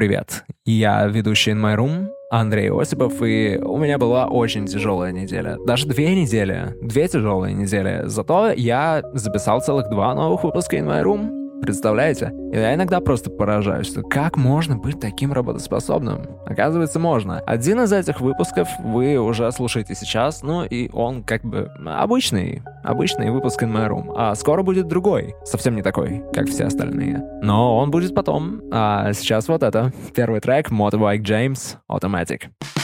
привет! Я ведущий In My Room, Андрей Осипов, и у меня была очень тяжелая неделя. Даже две недели. Две тяжелые недели. Зато я записал целых два новых выпуска In My Room. Представляете? Я иногда просто поражаюсь, что как можно быть таким работоспособным? Оказывается, можно. Один из этих выпусков вы уже слушаете сейчас, ну и он как бы обычный, обычный выпуск In My Room. А скоро будет другой, совсем не такой, как все остальные. Но он будет потом. А сейчас вот это. Первый трек Motorbike James Automatic. Park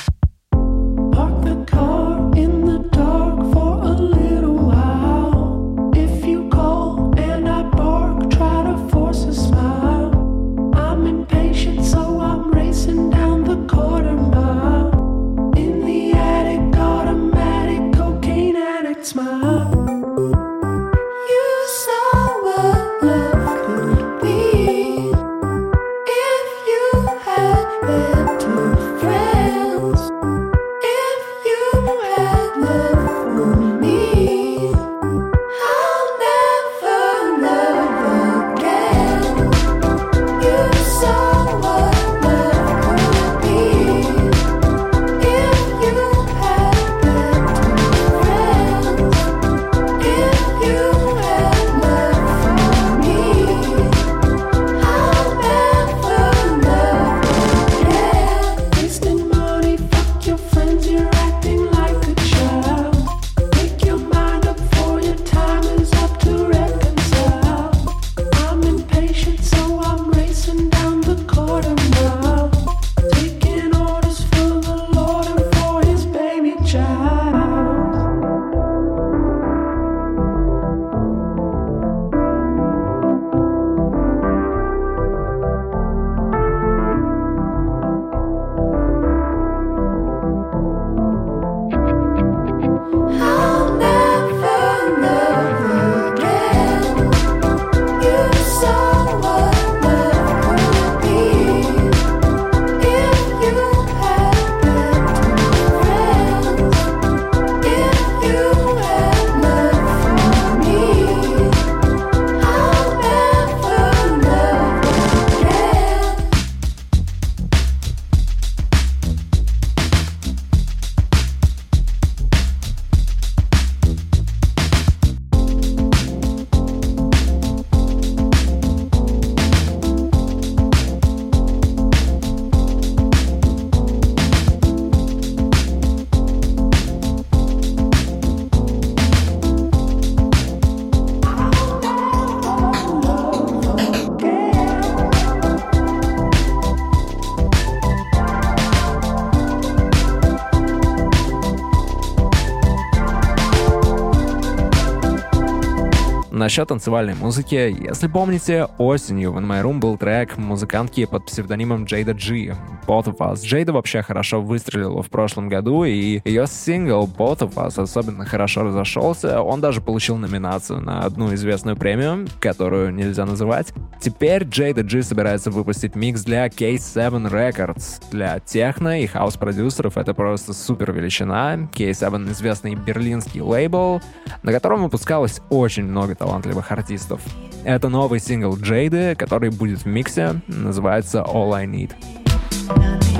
Насчет танцевальной музыки, если помните, осенью в In My Room был трек музыкантки под псевдонимом Джейда G, Both of Us. Джейда вообще хорошо выстрелила в прошлом году, и ее сингл Both of Us особенно хорошо разошелся. Он даже получил номинацию на одну известную премию, которую нельзя называть. Теперь Джейда G собирается выпустить микс для K7 Records. Для техно и хаус-продюсеров это просто супер величина. K7 известный берлинский лейбл, на котором выпускалось очень много талантливых артистов. Это новый сингл Джейды, который будет в миксе, называется All I Need. Nothing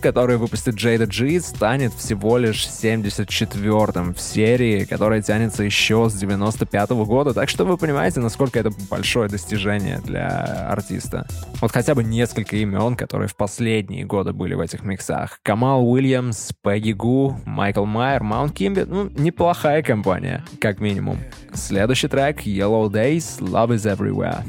который выпустит Джейда Джи, станет всего лишь 74-м в серии, которая тянется еще с 95 -го года. Так что вы понимаете, насколько это большое достижение для артиста. Вот хотя бы несколько имен, которые в последние годы были в этих миксах. Камал Уильямс, Пегги Гу, Майкл Майер, Маунт Кимби. Ну, неплохая компания, как минимум. Следующий трек Yellow Days, Love is Everywhere.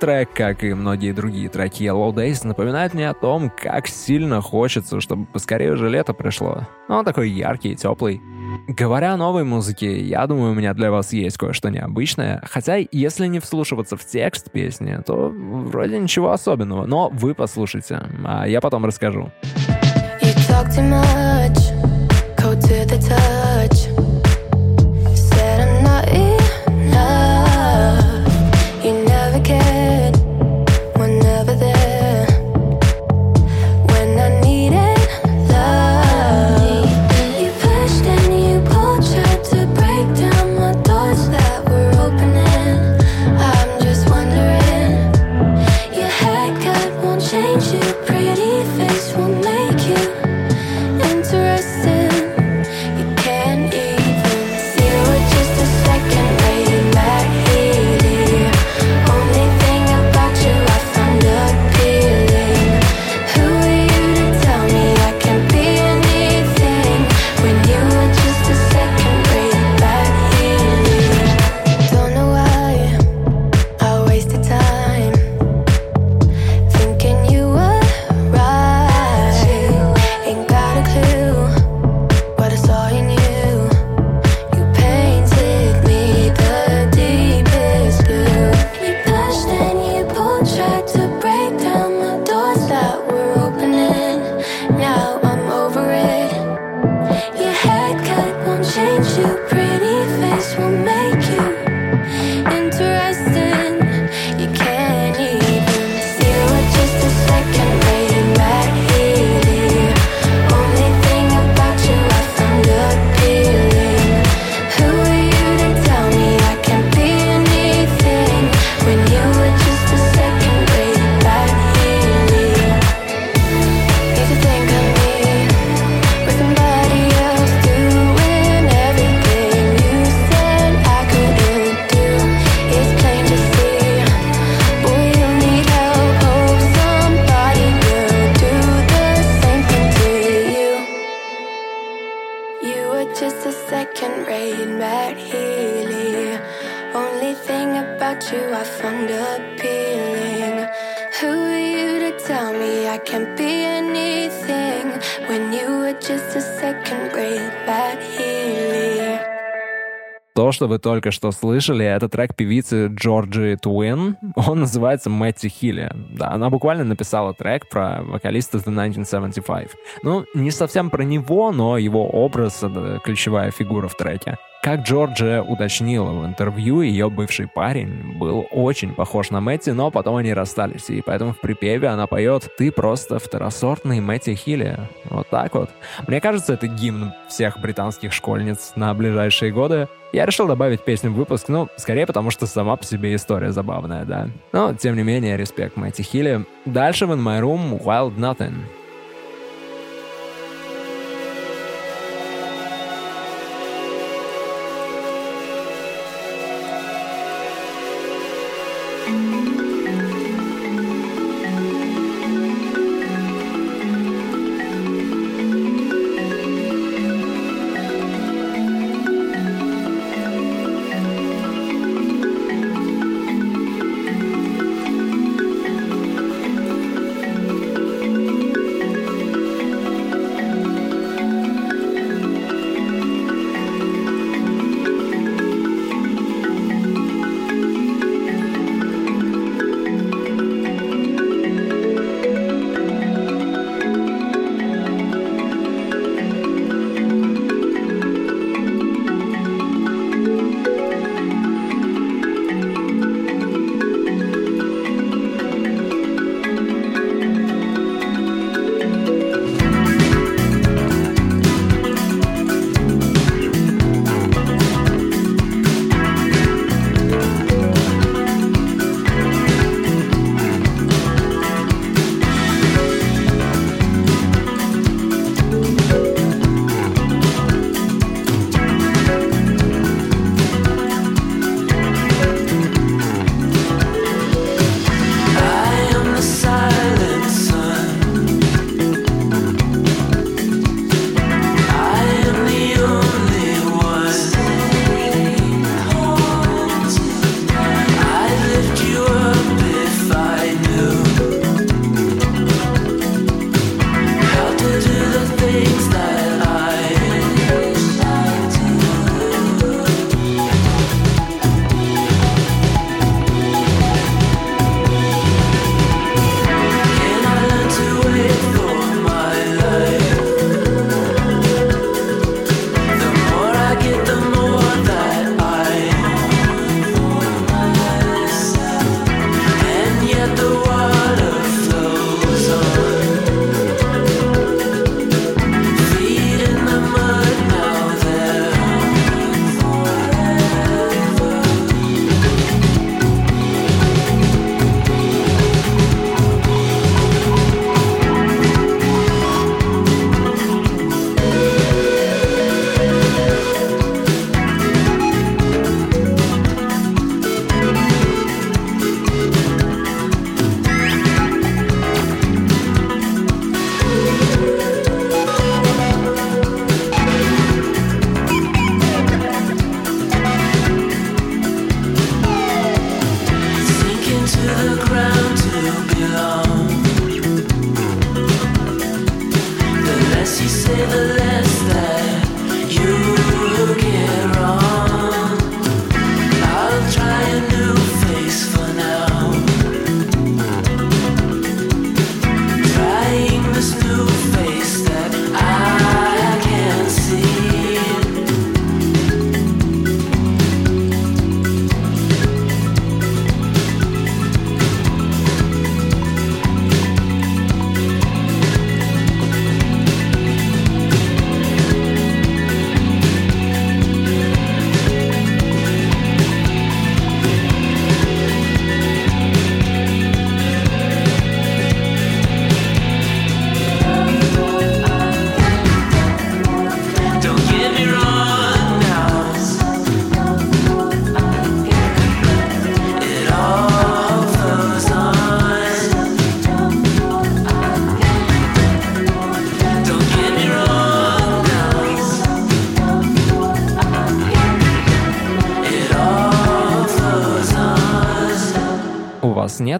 Трек, как и многие другие треки Yellow Days, напоминает мне о том, как сильно хочется, чтобы поскорее уже лето пришло. Ну, Он такой яркий и теплый. Говоря о новой музыке, я думаю, у меня для вас есть кое-что необычное. Хотя, если не вслушиваться в текст песни, то вроде ничего особенного. Но вы послушайте, а я потом расскажу. You talk too much. Что вы только что слышали, это трек певицы Джорджи Туин. Он называется Мэтти Хилли. Да, она буквально написала трек про вокалиста The 1975. Ну, не совсем про него, но его образ — это ключевая фигура в треке. Как Джорджия уточнила в интервью, ее бывший парень был очень похож на Мэтти, но потом они расстались, и поэтому в припеве она поет «Ты просто второсортный Мэтти Хилли». Вот так вот. Мне кажется, это гимн всех британских школьниц на ближайшие годы. Я решил добавить песню в выпуск, ну, скорее потому, что сама по себе история забавная, да. Но, тем не менее, респект Мэтти Хилли. Дальше в In My Room Wild Nothing.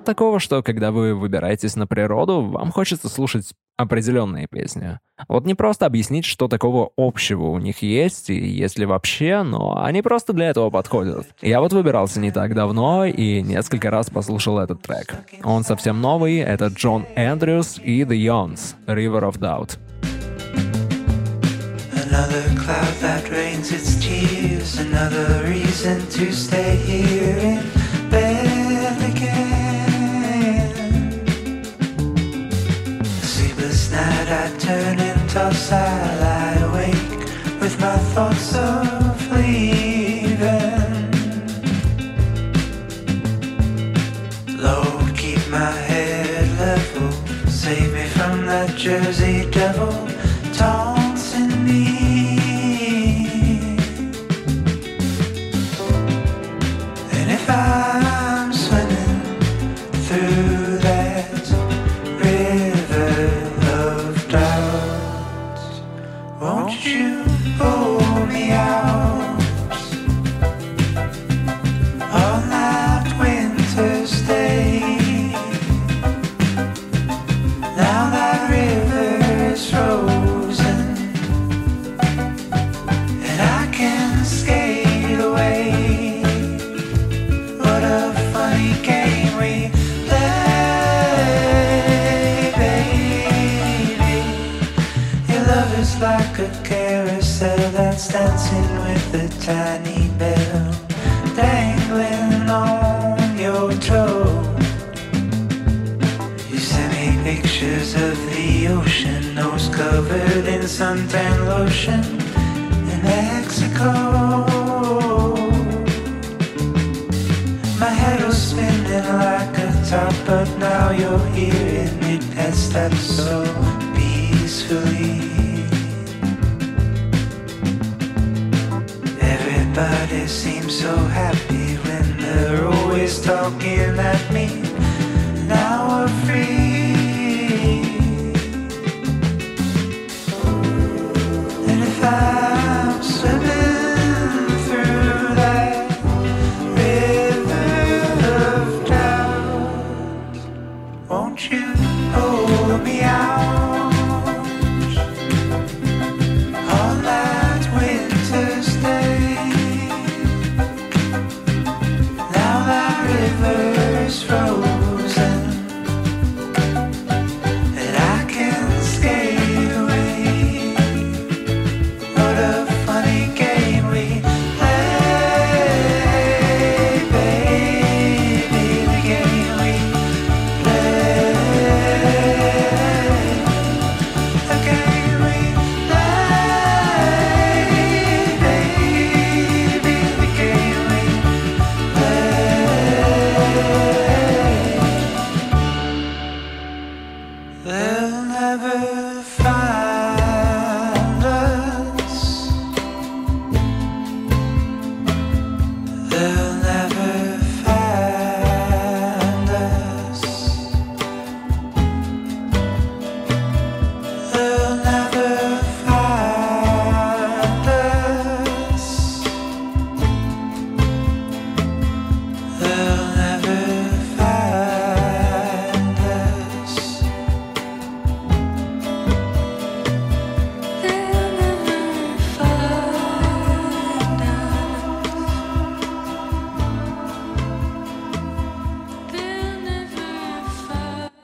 Нет такого, что когда вы выбираетесь на природу, вам хочется слушать определенные песни? Вот не просто объяснить, что такого общего у них есть, и есть ли вообще, но они просто для этого подходят. Я вот выбирался не так давно и несколько раз послушал этот трек. Он совсем новый, это Джон Эндрюс и The Yons, River of Doubt. Another cloud that rains its tears, another reason to stay here in bed night I turn and toss, I lie awake with my thoughts of leaving. Lord, keep my head level, save me from that Jersey devil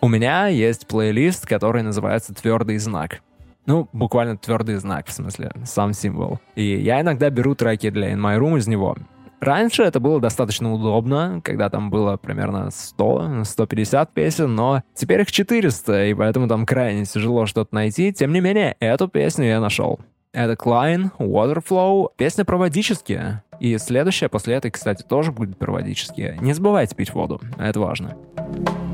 У меня есть плейлист, который называется «Твердый знак». Ну, буквально твердый знак, в смысле, сам символ. И я иногда беру треки для In My Room из него. Раньше это было достаточно удобно, когда там было примерно 100-150 песен, но теперь их 400, и поэтому там крайне тяжело что-то найти. Тем не менее, эту песню я нашел. Это Klein, Waterflow, песня про водические. И следующая после этой, кстати, тоже будет про водические. Не забывайте пить воду, это важно. How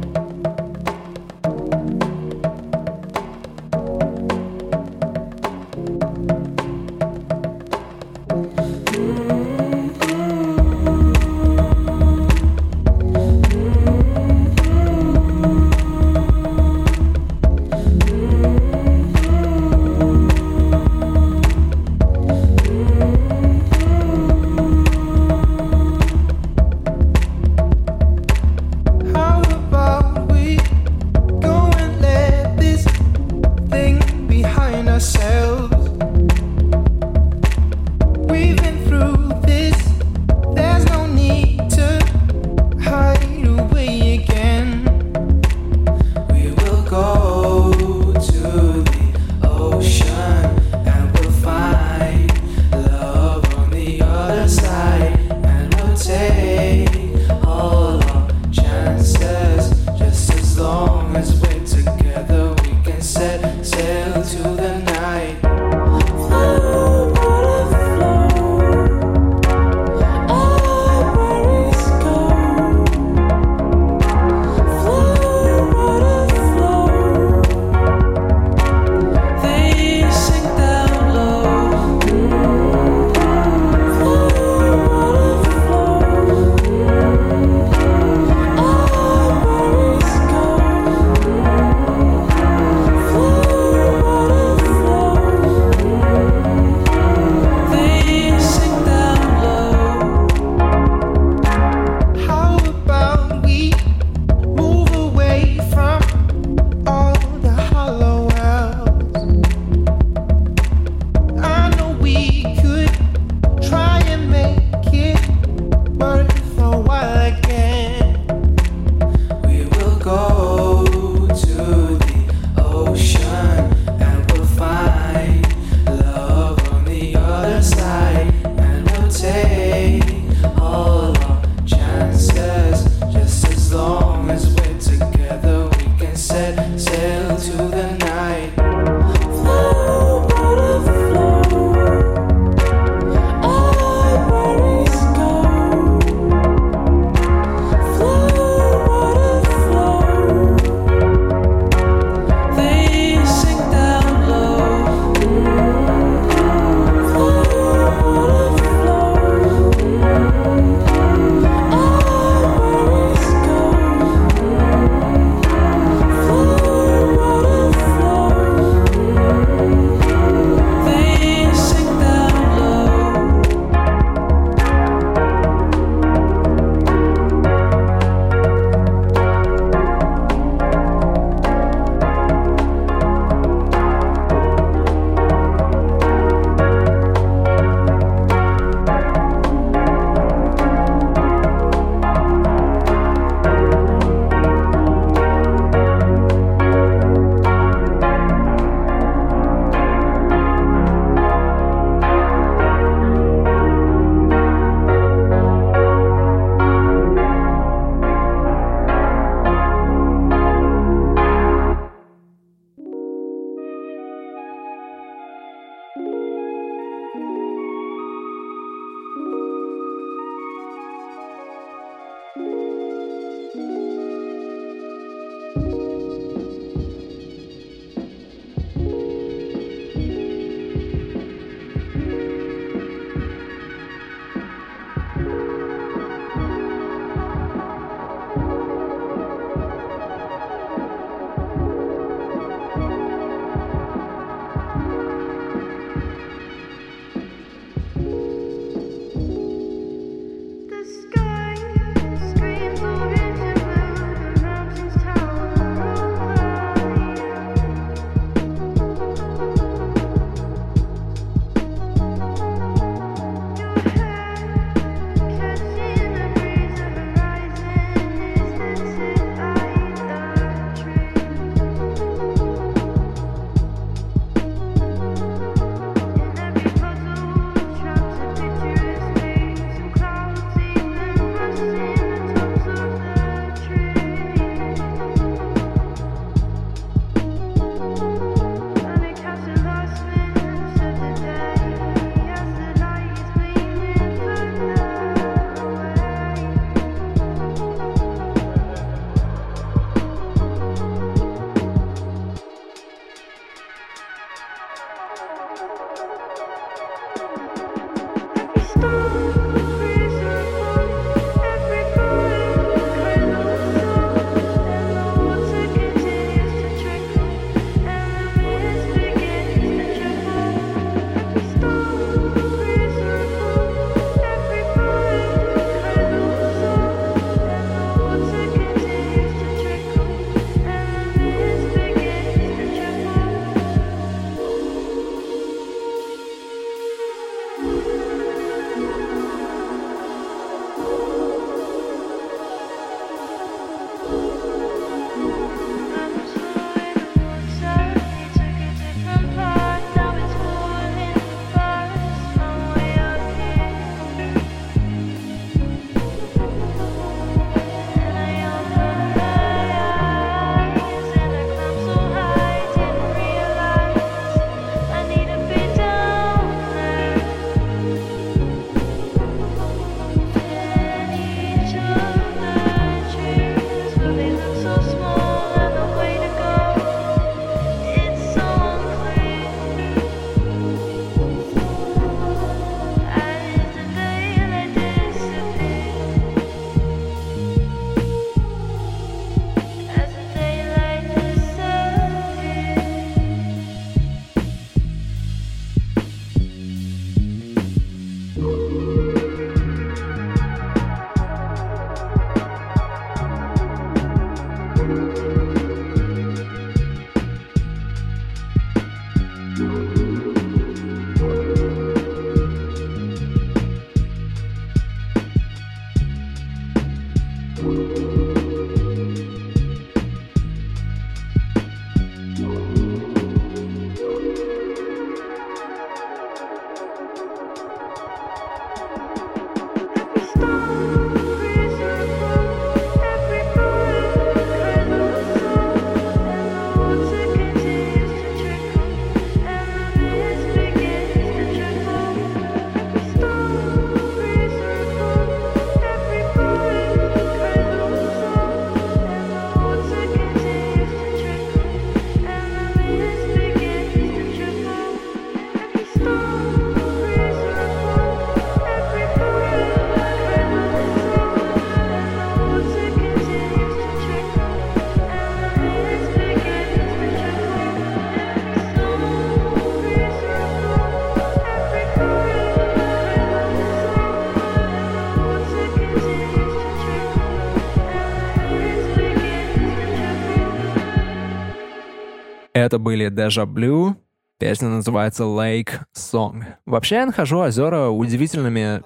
Это были Deja Blue, песня называется Lake Song. Вообще я нахожу озера удивительными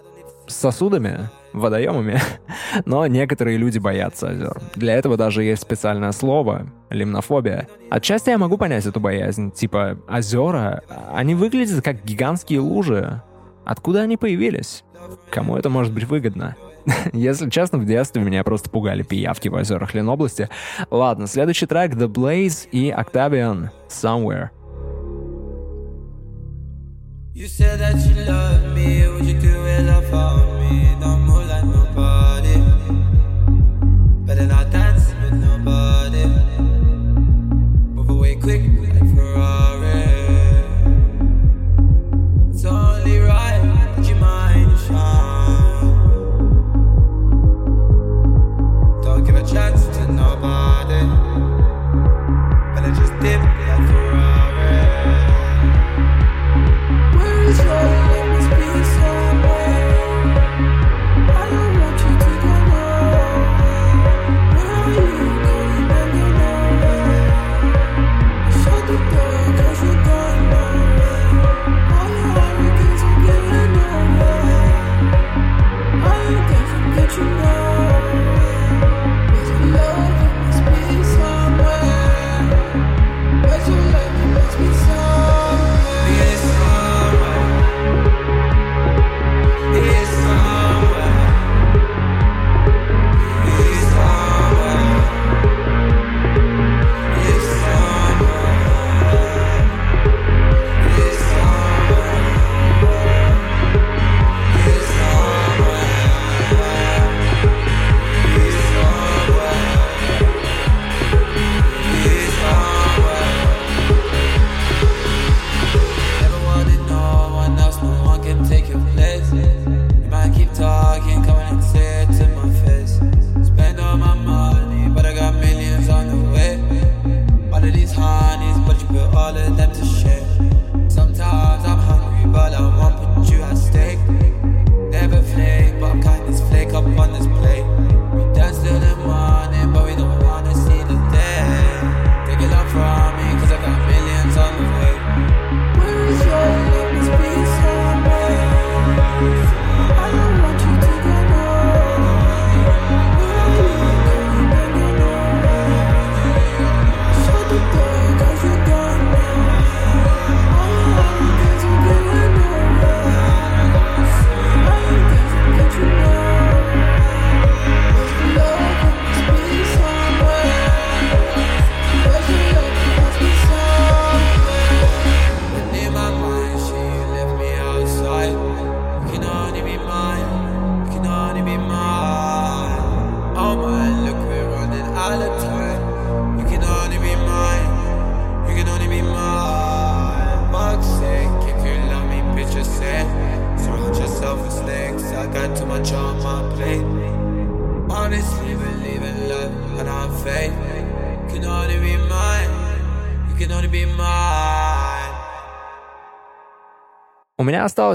сосудами, водоемами, но некоторые люди боятся озер. Для этого даже есть специальное слово — лимнофобия. Отчасти я могу понять эту боязнь. Типа, озера, они выглядят как гигантские лужи. Откуда они появились? Кому это может быть выгодно? Если честно, в детстве меня просто пугали пиявки в озерах Ленобласти. Ладно, следующий трек The Blaze и Octavian Somewhere. You said that you love me, would you do it all for me? No more like nobody. Better not dance with nobody. Move away quick.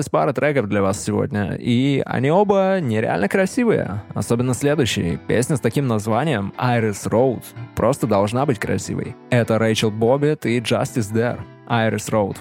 осталась пара треков для вас сегодня, и они оба нереально красивые. Особенно следующий. Песня с таким названием «Iris Road» просто должна быть красивой. Это Рэйчел Боббит и Justice There. «Iris Road».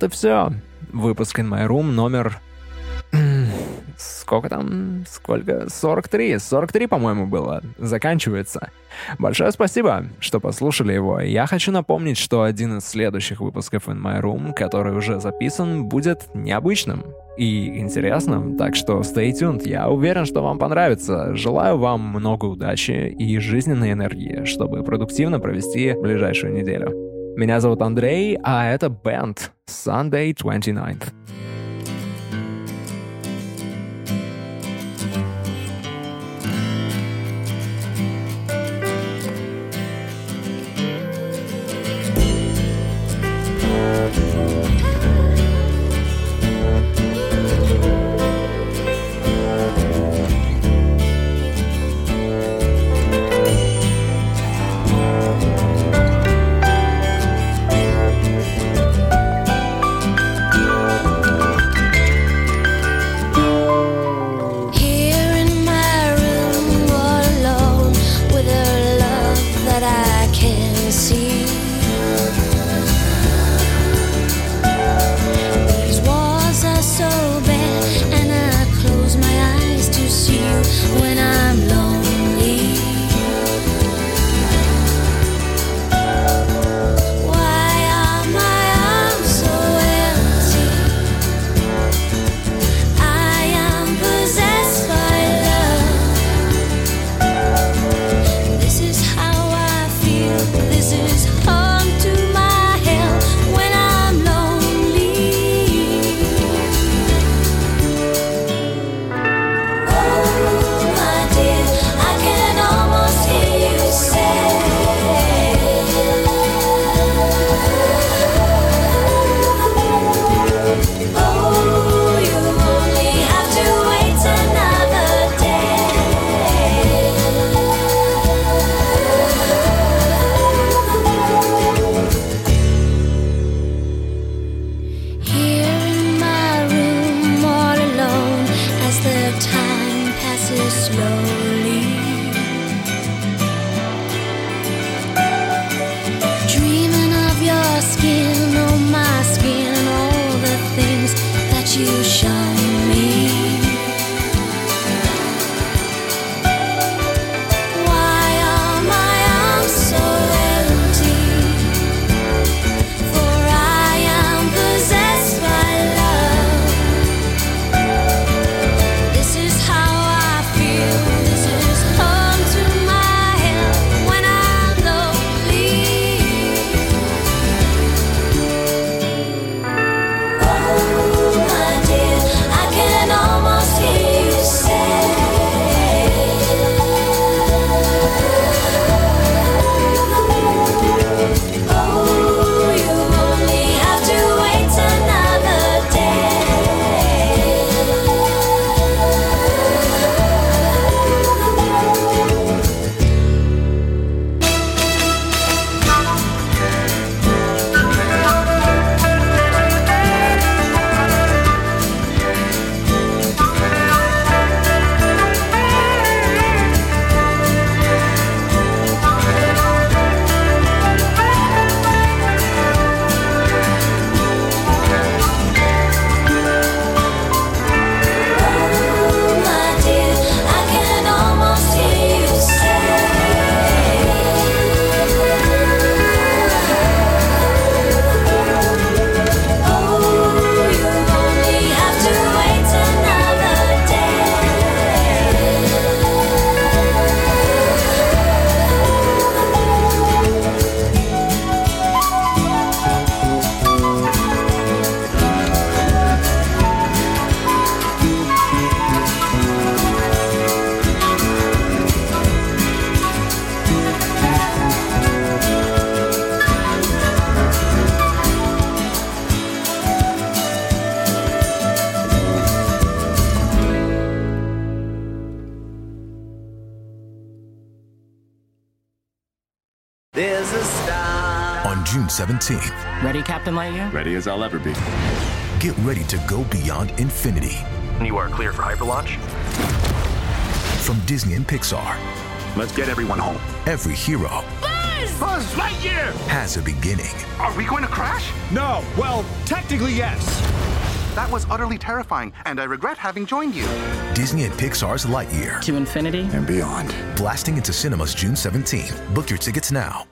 Вот и все. Выпуск In My Room номер... Сколько там? Сколько? 43. 43, по-моему, было. Заканчивается. Большое спасибо, что послушали его. Я хочу напомнить, что один из следующих выпусков In My Room, который уже записан, будет необычным и интересным, так что stay tuned, я уверен, что вам понравится. Желаю вам много удачи и жизненной энергии, чтобы продуктивно провести ближайшую неделю. Меня зовут Андрей, а это бенд Sunday 29th. Captain Lightyear? Ready as I'll ever be. Get ready to go beyond infinity. You are clear for hyperlaunch. From Disney and Pixar. Let's get everyone home. Every hero. Buzz! Buzz Lightyear! Has a beginning. Are we going to crash? No. Well, technically, yes. That was utterly terrifying, and I regret having joined you. Disney and Pixar's Lightyear. To infinity and beyond. Blasting into cinemas June 17th. Book your tickets now.